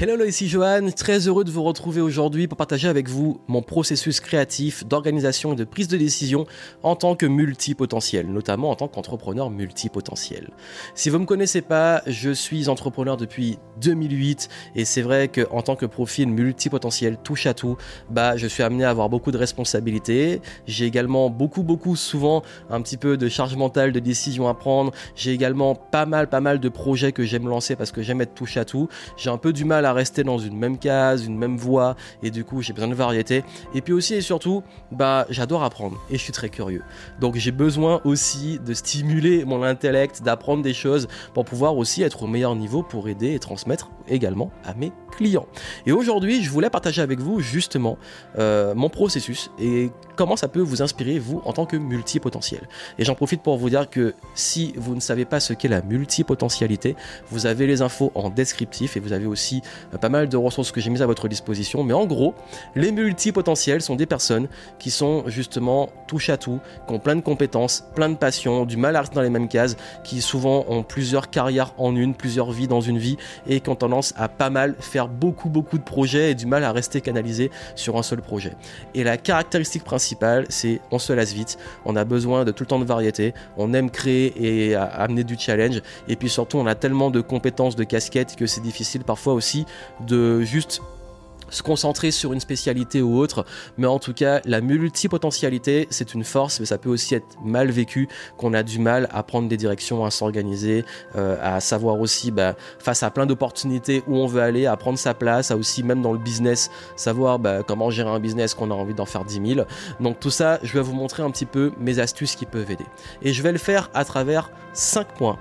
Hello, ici Johan, très heureux de vous retrouver aujourd'hui pour partager avec vous mon processus créatif d'organisation et de prise de décision en tant que multipotentiel, notamment en tant qu'entrepreneur multipotentiel. Si vous ne me connaissez pas, je suis entrepreneur depuis 2008 et c'est vrai qu'en tant que profil multipotentiel touche à tout, bah, je suis amené à avoir beaucoup de responsabilités. J'ai également beaucoup, beaucoup souvent un petit peu de charge mentale, de décision à prendre. J'ai également pas mal, pas mal de projets que j'aime lancer parce que j'aime être touche à tout. J'ai un peu du mal à rester dans une même case, une même voie, et du coup j'ai besoin de variété. Et puis aussi et surtout, bah j'adore apprendre et je suis très curieux. Donc j'ai besoin aussi de stimuler mon intellect, d'apprendre des choses pour pouvoir aussi être au meilleur niveau pour aider et transmettre également à mes clients. Et aujourd'hui, je voulais partager avec vous justement euh, mon processus et comment ça peut vous inspirer vous en tant que multipotentiel. Et j'en profite pour vous dire que si vous ne savez pas ce qu'est la multipotentialité, vous avez les infos en descriptif et vous avez aussi euh, pas mal de ressources que j'ai mises à votre disposition. Mais en gros, les multipotentiels sont des personnes qui sont justement touche à tout, qui ont plein de compétences, plein de passions, du mal à rester dans les mêmes cases, qui souvent ont plusieurs carrières en une, plusieurs vies dans une vie et qui ont tendance à pas mal faire beaucoup beaucoup de projets et du mal à rester canalisé sur un seul projet. Et la caractéristique principale, c'est on se lasse vite, on a besoin de tout le temps de variété, on aime créer et amener du challenge et puis surtout on a tellement de compétences, de casquettes que c'est difficile parfois aussi de juste se concentrer sur une spécialité ou autre, mais en tout cas, la multipotentialité, c'est une force, mais ça peut aussi être mal vécu, qu'on a du mal à prendre des directions, à s'organiser, euh, à savoir aussi, bah, face à plein d'opportunités où on veut aller, à prendre sa place, à aussi, même dans le business, savoir bah, comment gérer un business qu'on a envie d'en faire 10 000. Donc tout ça, je vais vous montrer un petit peu mes astuces qui peuvent aider. Et je vais le faire à travers 5 points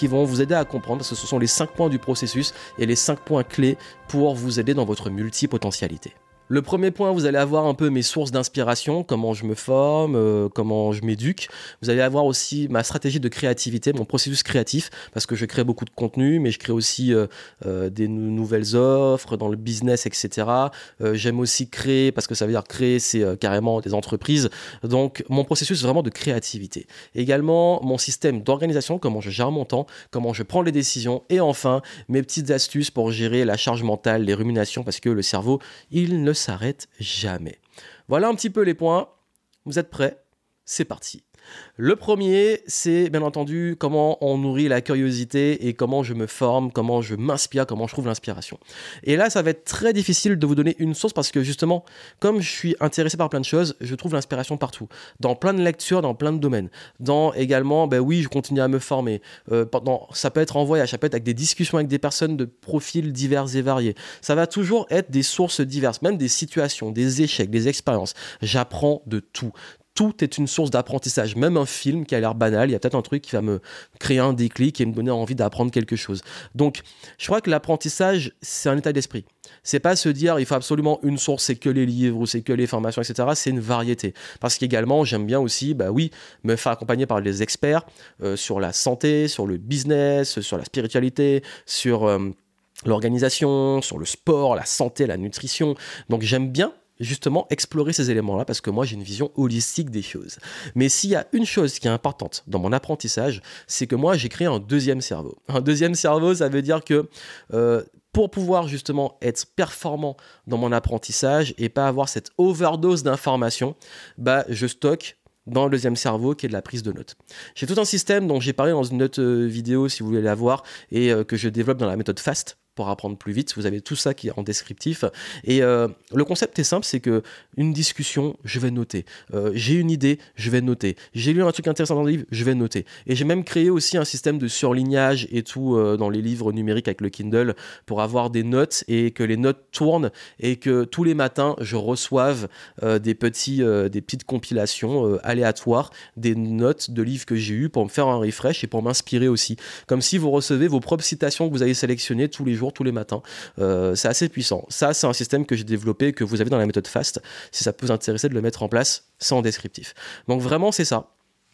qui vont vous aider à comprendre, parce que ce sont les 5 points du processus et les 5 points clés pour vous aider dans votre multipotentialité. Le premier point, vous allez avoir un peu mes sources d'inspiration, comment je me forme, euh, comment je m'éduque. Vous allez avoir aussi ma stratégie de créativité, mon processus créatif, parce que je crée beaucoup de contenu, mais je crée aussi euh, euh, des nouvelles offres dans le business, etc. J'aime aussi créer, parce que ça veut dire créer, c'est carrément des entreprises. Donc mon processus vraiment de créativité. Également mon système d'organisation, comment je gère mon temps, comment je prends les décisions, et enfin mes petites astuces pour gérer la charge mentale, les ruminations, parce que le cerveau, il ne s'arrête jamais. Voilà un petit peu les points. Vous êtes prêts? C'est parti. Le premier, c'est bien entendu comment on nourrit la curiosité et comment je me forme, comment je m'inspire, comment je trouve l'inspiration. Et là, ça va être très difficile de vous donner une source parce que justement, comme je suis intéressé par plein de choses, je trouve l'inspiration partout, dans plein de lectures, dans plein de domaines. Dans également, ben oui, je continue à me former. Euh, ça peut être en voyage, ça peut être avec des discussions avec des personnes de profils divers et variés. Ça va toujours être des sources diverses, même des situations, des échecs, des expériences. J'apprends de tout tout est une source d'apprentissage. Même un film qui a l'air banal, il y a peut-être un truc qui va me créer un déclic et me donner envie d'apprendre quelque chose. Donc, je crois que l'apprentissage, c'est un état d'esprit. C'est pas se dire il faut absolument une source, c'est que les livres ou c'est que les formations, etc. C'est une variété. Parce qu'également, j'aime bien aussi, bah oui, me faire accompagner par les experts euh, sur la santé, sur le business, sur la spiritualité, sur euh, l'organisation, sur le sport, la santé, la nutrition. Donc j'aime bien justement explorer ces éléments-là parce que moi j'ai une vision holistique des choses. Mais s'il y a une chose qui est importante dans mon apprentissage, c'est que moi j'ai créé un deuxième cerveau. Un deuxième cerveau, ça veut dire que euh, pour pouvoir justement être performant dans mon apprentissage et pas avoir cette overdose d'informations, bah je stocke dans le deuxième cerveau qui est de la prise de notes. J'ai tout un système dont j'ai parlé dans une autre euh, vidéo si vous voulez la voir et euh, que je développe dans la méthode FAST pour apprendre plus vite. Vous avez tout ça qui est en descriptif. Et euh, le concept est simple, c'est que une discussion, je vais noter. Euh, j'ai une idée, je vais noter. J'ai lu un truc intéressant dans le livre, je vais noter. Et j'ai même créé aussi un système de surlignage et tout euh, dans les livres numériques avec le Kindle pour avoir des notes et que les notes tournent et que tous les matins je reçoive des petits, des petites compilations aléatoires, des notes de livres que j'ai eu pour me faire un refresh et pour m'inspirer aussi. Comme si vous recevez vos propres citations que vous avez sélectionnées tous les jours tous les matins. Euh, c'est assez puissant. Ça, c'est un système que j'ai développé, que vous avez dans la méthode FAST. Si ça peut vous intéresser de le mettre en place, en descriptif. Donc vraiment, c'est ça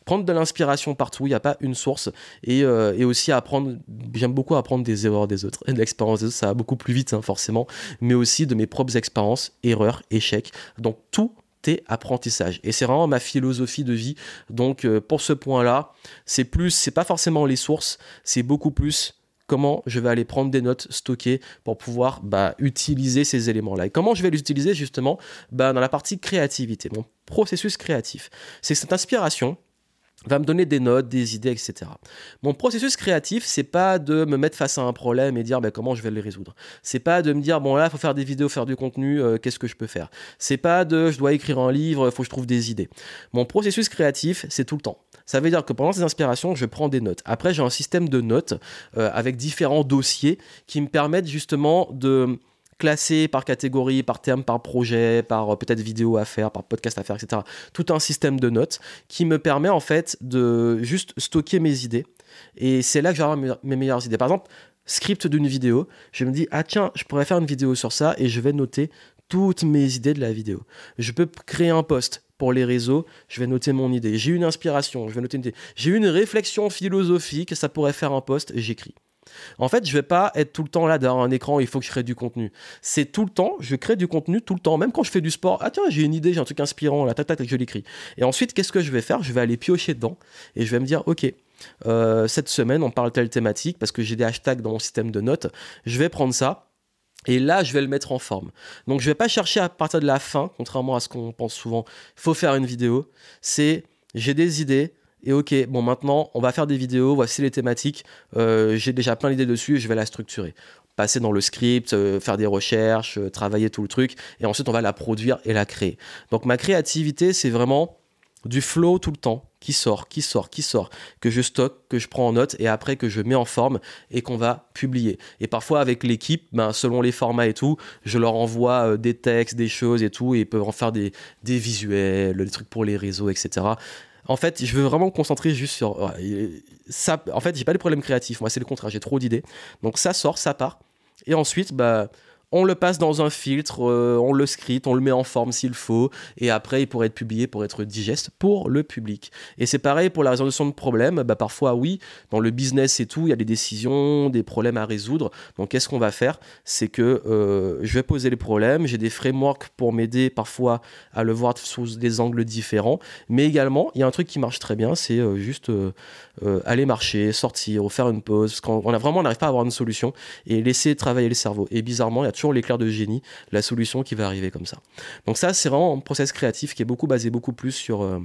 prendre de l'inspiration partout, il n'y a pas une source, et, euh, aussi apprendre, j'aime beaucoup apprendre des erreurs des autres, l'expérience des autres, ça va beaucoup plus vite hein, forcément, mais aussi de mes propres expériences, erreurs, échecs, donc tout est apprentissage, et c'est vraiment ma philosophie de vie, donc euh, pour ce point-là, c'est plus, c'est pas forcément les sources, c'est beaucoup plus comment je vais aller prendre des notes stockées pour pouvoir bah, utiliser ces éléments-là. Et comment je vais les utiliser justement bah, dans la partie créativité, mon processus créatif. C'est cette inspiration va me donner des notes, des idées, etc. Mon processus créatif, c'est pas de me mettre face à un problème et dire ben, comment je vais le résoudre. C'est pas de me dire bon là, faut faire des vidéos, faire du contenu, euh, qu'est-ce que je peux faire. C'est pas de je dois écrire un livre, faut que je trouve des idées. Mon processus créatif, c'est tout le temps. Ça veut dire que pendant ces inspirations, je prends des notes. Après, j'ai un système de notes euh, avec différents dossiers qui me permettent justement de classé par catégorie, par terme, par projet, par euh, peut-être vidéo à faire, par podcast à faire, etc. Tout un système de notes qui me permet en fait de juste stocker mes idées. Et c'est là que j'aurai mes meilleures idées. Par exemple, script d'une vidéo, je me dis, ah tiens, je pourrais faire une vidéo sur ça et je vais noter toutes mes idées de la vidéo. Je peux créer un post pour les réseaux, je vais noter mon idée. J'ai une inspiration, je vais noter une idée. J'ai une réflexion philosophique, ça pourrait faire un post, j'écris. En fait, je vais pas être tout le temps là derrière un écran, il faut que je crée du contenu. C'est tout le temps, je crée du contenu tout le temps, même quand je fais du sport. Ah tiens, j'ai une idée, j'ai un truc inspirant, là, tac, tac, je l'écris. Et ensuite, qu'est-ce que je vais faire? Je vais aller piocher dedans et je vais me dire, ok, euh, cette semaine, on parle telle thématique parce que j'ai des hashtags dans mon système de notes. Je vais prendre ça. Et là, je vais le mettre en forme. Donc, je vais pas chercher à partir de la fin, contrairement à ce qu'on pense souvent. Il faut faire une vidéo. C'est, j'ai des idées, et ok, bon maintenant on va faire des vidéos, voici les thématiques, euh, j'ai déjà plein d'idées dessus et je vais la structurer. Passer dans le script, euh, faire des recherches, euh, travailler tout le truc, et ensuite on va la produire et la créer. Donc ma créativité c'est vraiment du flow tout le temps, qui sort, qui sort, qui sort, que je stocke, que je prends en note et après que je mets en forme et qu'on va publier. Et parfois avec l'équipe, ben, selon les formats et tout, je leur envoie des textes, des choses et tout, et ils peuvent en faire des, des visuels, des trucs pour les réseaux, etc. En fait, je veux vraiment me concentrer juste sur ça. En fait, j'ai pas de problème créatifs. Moi, c'est le contraire. J'ai trop d'idées. Donc ça sort, ça part. Et ensuite, bah, on le passe dans un filtre, euh, on le script, on le met en forme s'il faut, et après il pourrait être publié pour être digeste pour le public. Et c'est pareil pour la résolution de problèmes, bah parfois oui, dans le business et tout, il y a des décisions, des problèmes à résoudre. Donc qu'est-ce qu'on va faire? C'est que euh, je vais poser les problèmes, j'ai des frameworks pour m'aider parfois à le voir sous des angles différents, mais également il y a un truc qui marche très bien, c'est euh, juste aller marcher, sortir, faire une pause, parce qu'on a vraiment on n'arrive pas à avoir une solution et laisser travailler le cerveau. Et bizarrement, il y a toujours l'éclair de génie, la solution qui va arriver comme ça. Donc ça, c'est vraiment un process créatif qui est beaucoup basé beaucoup plus sur euh,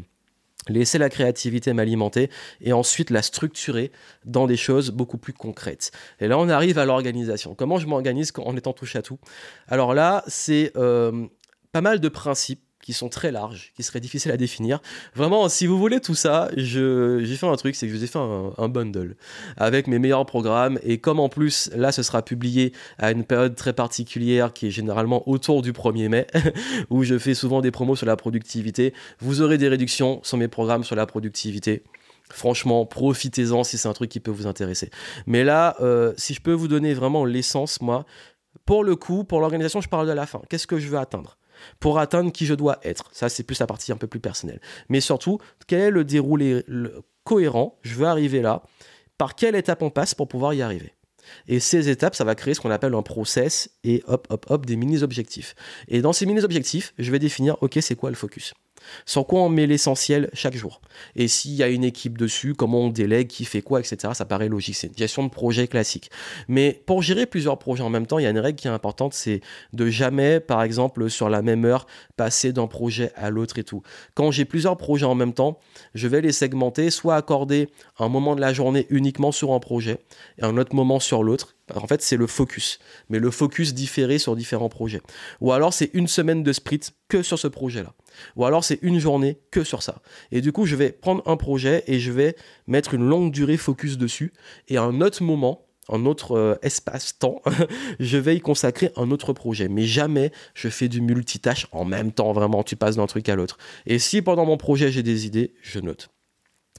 laisser la créativité m'alimenter et ensuite la structurer dans des choses beaucoup plus concrètes. Et là, on arrive à l'organisation. Comment je m'organise en étant touche à tout? Alors là, c'est euh, pas mal de principes qui sont très larges, qui seraient difficiles à définir. Vraiment, si vous voulez tout ça, j'ai fait un truc, c'est que je vous ai fait un, bundle avec mes meilleurs programmes. Et comme en plus, là, ce sera publié à une période très particulière qui est généralement autour du 1er mai, où je fais souvent des promos sur la productivité, vous aurez des réductions sur mes programmes sur la productivité. Franchement, profitez-en si c'est un truc qui peut vous intéresser. Mais là, euh, si je peux vous donner vraiment l'essence, moi, pour le coup, pour l'organisation, je parle de la fin. Qu'est-ce que je veux atteindre? Pour atteindre qui je dois être. Ça, c'est plus la partie un peu plus personnelle. Mais surtout, quel est le déroulé cohérent Je veux arriver là. Par quelle étape on passe pour pouvoir y arriver? Et ces étapes, ça va créer ce qu'on appelle un process et hop, hop, hop, des mini-objectifs. Et dans ces mini-objectifs, je vais définir, ok, c'est quoi le focus? Sur quoi on met l'essentiel chaque jour. Et s'il y a une équipe dessus, comment on délègue, qui fait quoi, etc. Ça paraît logique. C'est une gestion de projet classique. Mais pour gérer plusieurs projets en même temps, il y a une règle qui est importante, c'est de jamais, par exemple, sur la même heure, passer d'un projet à l'autre et tout. Quand j'ai plusieurs projets en même temps, je vais les segmenter, soit accorder un moment de la journée uniquement sur un projet et un autre moment sur l'autre en fait, c'est le focus, mais le focus différé sur différents projets. Ou alors, c'est une semaine de sprint que sur ce projet-là. Ou alors, c'est une journée que sur ça. Et du coup, je vais prendre un projet et je vais mettre une longue durée focus dessus. Et à un autre moment, un autre euh, espace-temps, je vais y consacrer un autre projet. Mais jamais je fais du multitâche en même temps, vraiment, tu passes d'un truc à l'autre. Et si pendant mon projet j'ai des idées, je note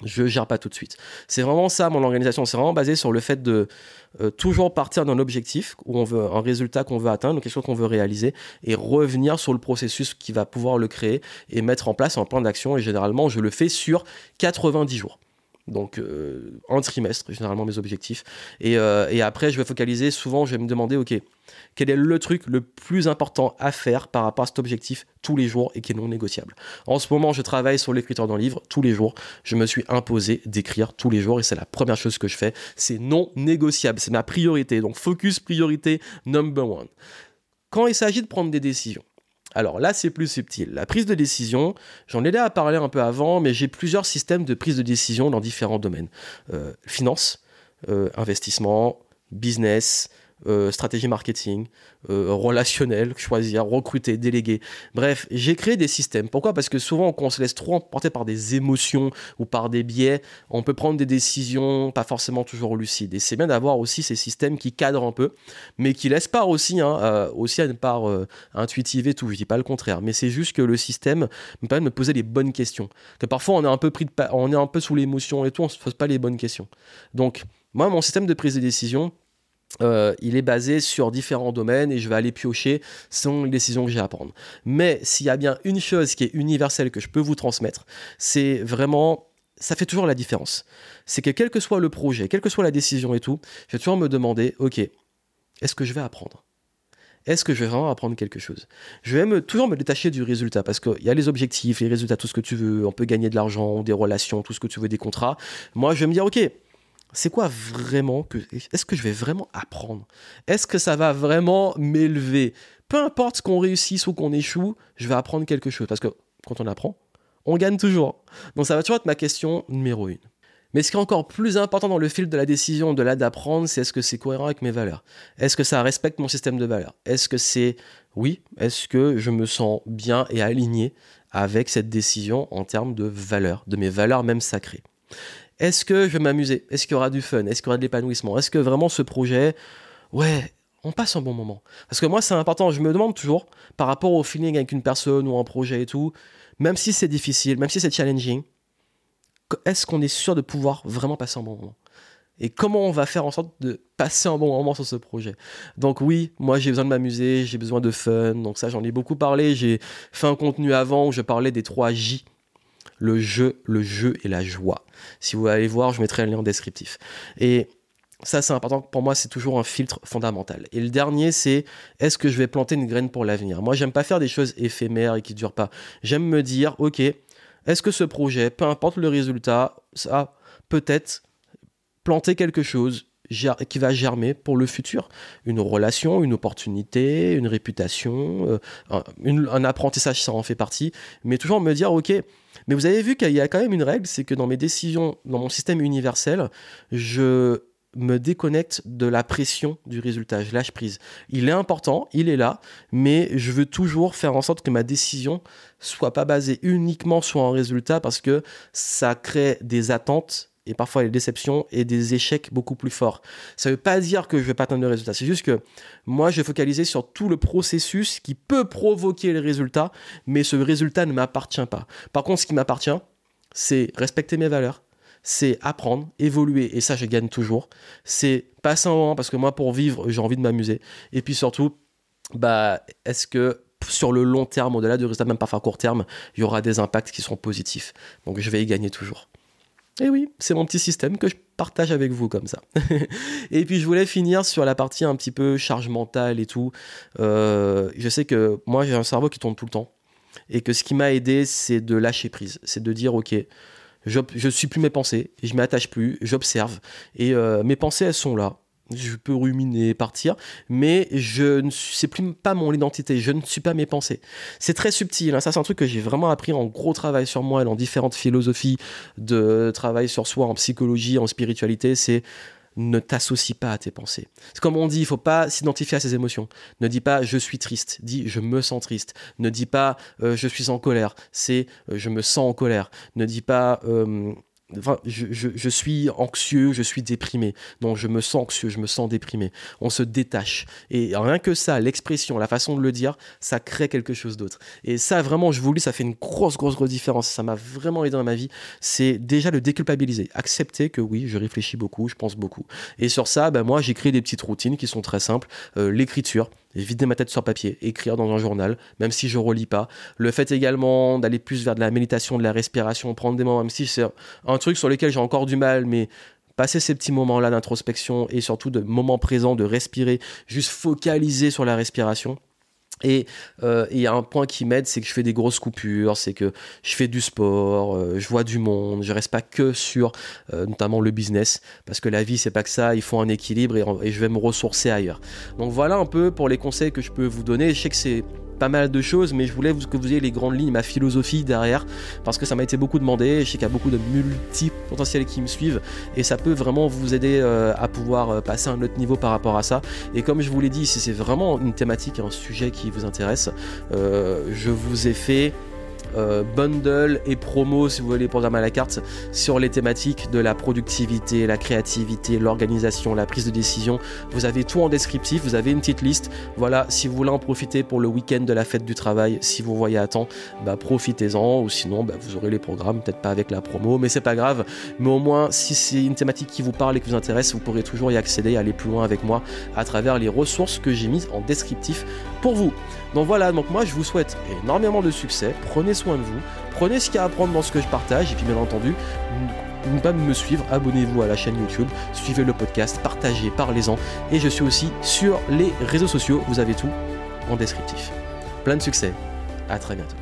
je gère pas tout de suite. C'est vraiment ça mon organisation. C'est vraiment basé sur le fait de euh, toujours partir d'un objectif où on veut un résultat qu'on veut atteindre, quelque chose qu'on veut réaliser, et revenir sur le processus qui va pouvoir le créer et mettre en place un plan d'action. Et généralement, je le fais sur 90 jours. Donc euh, un trimestre, généralement mes objectifs. Et, euh, et, après, je vais focaliser, souvent, je vais me demander, ok, quel est le truc le plus important à faire par rapport à cet objectif tous les jours et qui est non négociable? En ce moment, je travaille sur l'écriture d'un livre tous les jours. Je me suis imposé d'écrire tous les jours et c'est la première chose que je fais. C'est non négociable, c'est ma priorité. Donc focus, priorité number one. Quand il s'agit de prendre des décisions, alors là, c'est plus subtil. La prise de décision, j'en ai là à parler un peu avant, mais j'ai plusieurs systèmes de prise de décision dans différents domaines. Euh, finance, euh, investissement, business, euh, stratégie marketing, euh, relationnel, choisir, recruter, déléguer. Bref, j'ai créé des systèmes. Pourquoi? Parce que souvent, quand on se laisse trop emporter par des émotions ou par des biais, on peut prendre des décisions pas forcément toujours lucides. Et c'est bien d'avoir aussi ces systèmes qui cadrent un peu, mais qui laissent part aussi, hein, euh, aussi à une part intuitive et tout. Je dis pas le contraire, mais c'est juste que le système me permet de me poser les bonnes questions. Que parfois, on est un peu pris de on est un peu sous l'émotion et tout, on se pose pas les bonnes questions. Donc, moi, mon système de prise de décision, euh, il est basé sur différents domaines et je vais aller piocher selon les décisions que j'ai à prendre. Mais s'il y a bien une chose qui est universelle que je peux vous transmettre, c'est vraiment, ça fait toujours la différence. C'est que quel que soit le projet, quelle que soit la décision et tout, je vais toujours me demander, ok, est-ce que je vais apprendre? Est-ce que je vais vraiment apprendre quelque chose? Je vais toujours me détacher du résultat parce qu'il y a les objectifs, les résultats, tout ce que tu veux. On peut gagner de l'argent, des relations, tout ce que tu veux, des contrats. Moi, je vais me dire, ok, c'est quoi vraiment que est-ce que je vais vraiment apprendre? Est-ce que ça va vraiment m'élever? Peu importe qu'on réussisse ou qu'on échoue, je vais apprendre quelque chose. Parce que quand on apprend, on gagne toujours. Donc ça va toujours être ma question numéro une. Mais ce qui est encore plus important dans le fil de la décision de là d'apprendre, c'est est-ce que c'est cohérent avec mes valeurs? Est-ce que ça respecte mon système de valeurs? Est-ce que c'est oui Est-ce que je me sens bien et aligné avec cette décision en termes de valeurs, de mes valeurs même sacrées? Est-ce que je vais m'amuser? Est-ce qu'il y aura du fun? Est-ce qu'il y aura de l'épanouissement? Est-ce que vraiment ce projet, ouais, on passe un bon moment? Parce que moi, c'est important, je me demande toujours, par rapport au feeling avec une personne ou un projet et tout, même si c'est difficile, même si c'est challenging, est-ce qu'on est sûr de pouvoir vraiment passer un bon moment? Et comment on va faire en sorte de passer un bon moment sur ce projet? Donc oui, moi j'ai besoin de m'amuser, j'ai besoin de fun, donc ça j'en ai beaucoup parlé, j'ai fait un contenu avant où je parlais des 3 J le jeu, le jeu et la joie. Si vous allez voir, je mettrai un lien descriptif. Et ça, c'est important. Pour moi, c'est toujours un filtre fondamental. Et le dernier, c'est est-ce que je vais planter une graine pour l'avenir? Moi, j'aime pas faire des choses éphémères et qui durent pas. J'aime me dire, ok, est-ce que ce projet, peu importe le résultat, ça peut-être planter quelque chose qui va germer pour le futur. Une relation, une opportunité, une réputation, euh, un, apprentissage, ça en fait partie. Mais toujours me dire, ok, mais vous avez vu qu'il y a quand même une règle, c'est que dans mes décisions, dans mon système universel, je me déconnecte de la pression du résultat, je lâche prise. Il est important, il est là, mais je veux toujours faire en sorte que ma décision soit pas basée uniquement sur un résultat parce que ça crée des attentes et parfois des déceptions et des échecs beaucoup plus forts. Ça ne veut pas dire que je ne vais pas atteindre le résultat, c'est juste que moi je vais focaliser sur tout le processus qui peut provoquer le résultat, mais ce résultat ne m'appartient pas. Par contre, ce qui m'appartient, c'est respecter mes valeurs, c'est apprendre, évoluer, et ça je gagne toujours. C'est passer un moment, parce que moi pour vivre, j'ai envie de m'amuser. Et puis surtout, bah, est-ce que sur le long terme, au-delà du résultat, même parfois à court terme, il y aura des impacts qui seront positifs. Donc je vais y gagner toujours. Et oui, c'est mon petit système que je partage avec vous comme ça. et puis je voulais finir sur la partie un petit peu charge mentale et tout. Euh, je sais que moi j'ai un cerveau qui tourne tout le temps. Et que ce qui m'a aidé, c'est de lâcher prise. C'est de dire, ok, je ne suis plus mes pensées, je m'attache plus, j'observe. Et euh, mes pensées, elles sont là je peux ruminer, partir, mais je ne c'est plus pas mon identité, je ne suis pas mes pensées. C'est très subtil, hein. ça c'est un truc que j'ai vraiment appris en gros travail sur moi et dans différentes philosophies de travail sur soi, en psychologie, en spiritualité, c'est ne t'associe pas à tes pensées. C'est comme on dit, il faut pas s'identifier à ses émotions. Ne dis pas je suis triste, dis je me sens triste. Ne dis pas euh, je suis en colère, c'est euh, je me sens en colère. Ne dis pas euh, Je, suis anxieux, je suis déprimé. Non, je me sens anxieux, je me sens déprimé. On se détache. Et rien que ça, l'expression, la façon de le dire, ça crée quelque chose d'autre. Et ça, vraiment, je vous le dis, ça fait une grosse, grosse, grosse différence. Ça m'a vraiment aidé dans ma vie. C'est déjà le déculpabiliser. Accepter que oui, je réfléchis beaucoup, je pense beaucoup. Et sur ça, ben, moi, j'ai créé des petites routines qui sont très simples. Euh, l'écriture, vider ma tête sur papier, écrire dans un journal, même si je relis pas. Le fait également d'aller plus vers de la méditation, de la respiration, prendre des moments, même si c'est un truc sur lequel j'ai encore du mal, mais passer ces petits moments-là d'introspection et surtout de moments présents, de respirer, juste focaliser sur la respiration. Et euh, il y a un point qui m'aide, c'est que je fais des grosses coupures, c'est que je fais du sport, euh, je vois du monde, je reste pas que sur euh, notamment le business, parce que la vie c'est pas que ça, il faut un équilibre et, et, je vais me ressourcer ailleurs. Donc voilà un peu pour les conseils que je peux vous donner. Je sais que c'est pas mal de choses, mais je voulais que vous ayez les grandes lignes, ma philosophie derrière, parce que ça m'a été beaucoup demandé. Je sais qu'il y a beaucoup de multi-potentiels qui me suivent, et ça peut vraiment vous aider euh, à pouvoir euh, passer à un autre niveau par rapport à ça. Et comme je vous l'ai dit, si c'est vraiment une thématique, un sujet qui vous intéresse, euh, je vous ai fait euh, bundle et promo, si vous voulez, programme à la carte, sur les thématiques de la productivité, la créativité, l'organisation, la prise de décision. Vous avez tout en descriptif, vous avez une petite liste. Voilà, si vous voulez en profiter pour le week-end de la fête du travail, si vous voyez à temps, bah, profitez-en, ou sinon bah, vous aurez les programmes, peut-être pas avec la promo, mais c'est pas grave. Mais au moins, si c'est une thématique qui vous parle et qui vous intéresse, vous pourrez toujours y accéder, aller plus loin avec moi à travers les ressources que j'ai mises en descriptif pour vous. Donc voilà, donc moi je vous souhaite énormément de succès, prenez soin de vous, prenez ce qu'il y a à prendre dans ce que je partage, et puis bien entendu, n'oubliez pas de me suivre, abonnez-vous à la chaîne YouTube, suivez le podcast, partagez, parlez-en, et je suis aussi sur les réseaux sociaux, vous avez tout en descriptif. Plein de succès, à très bientôt.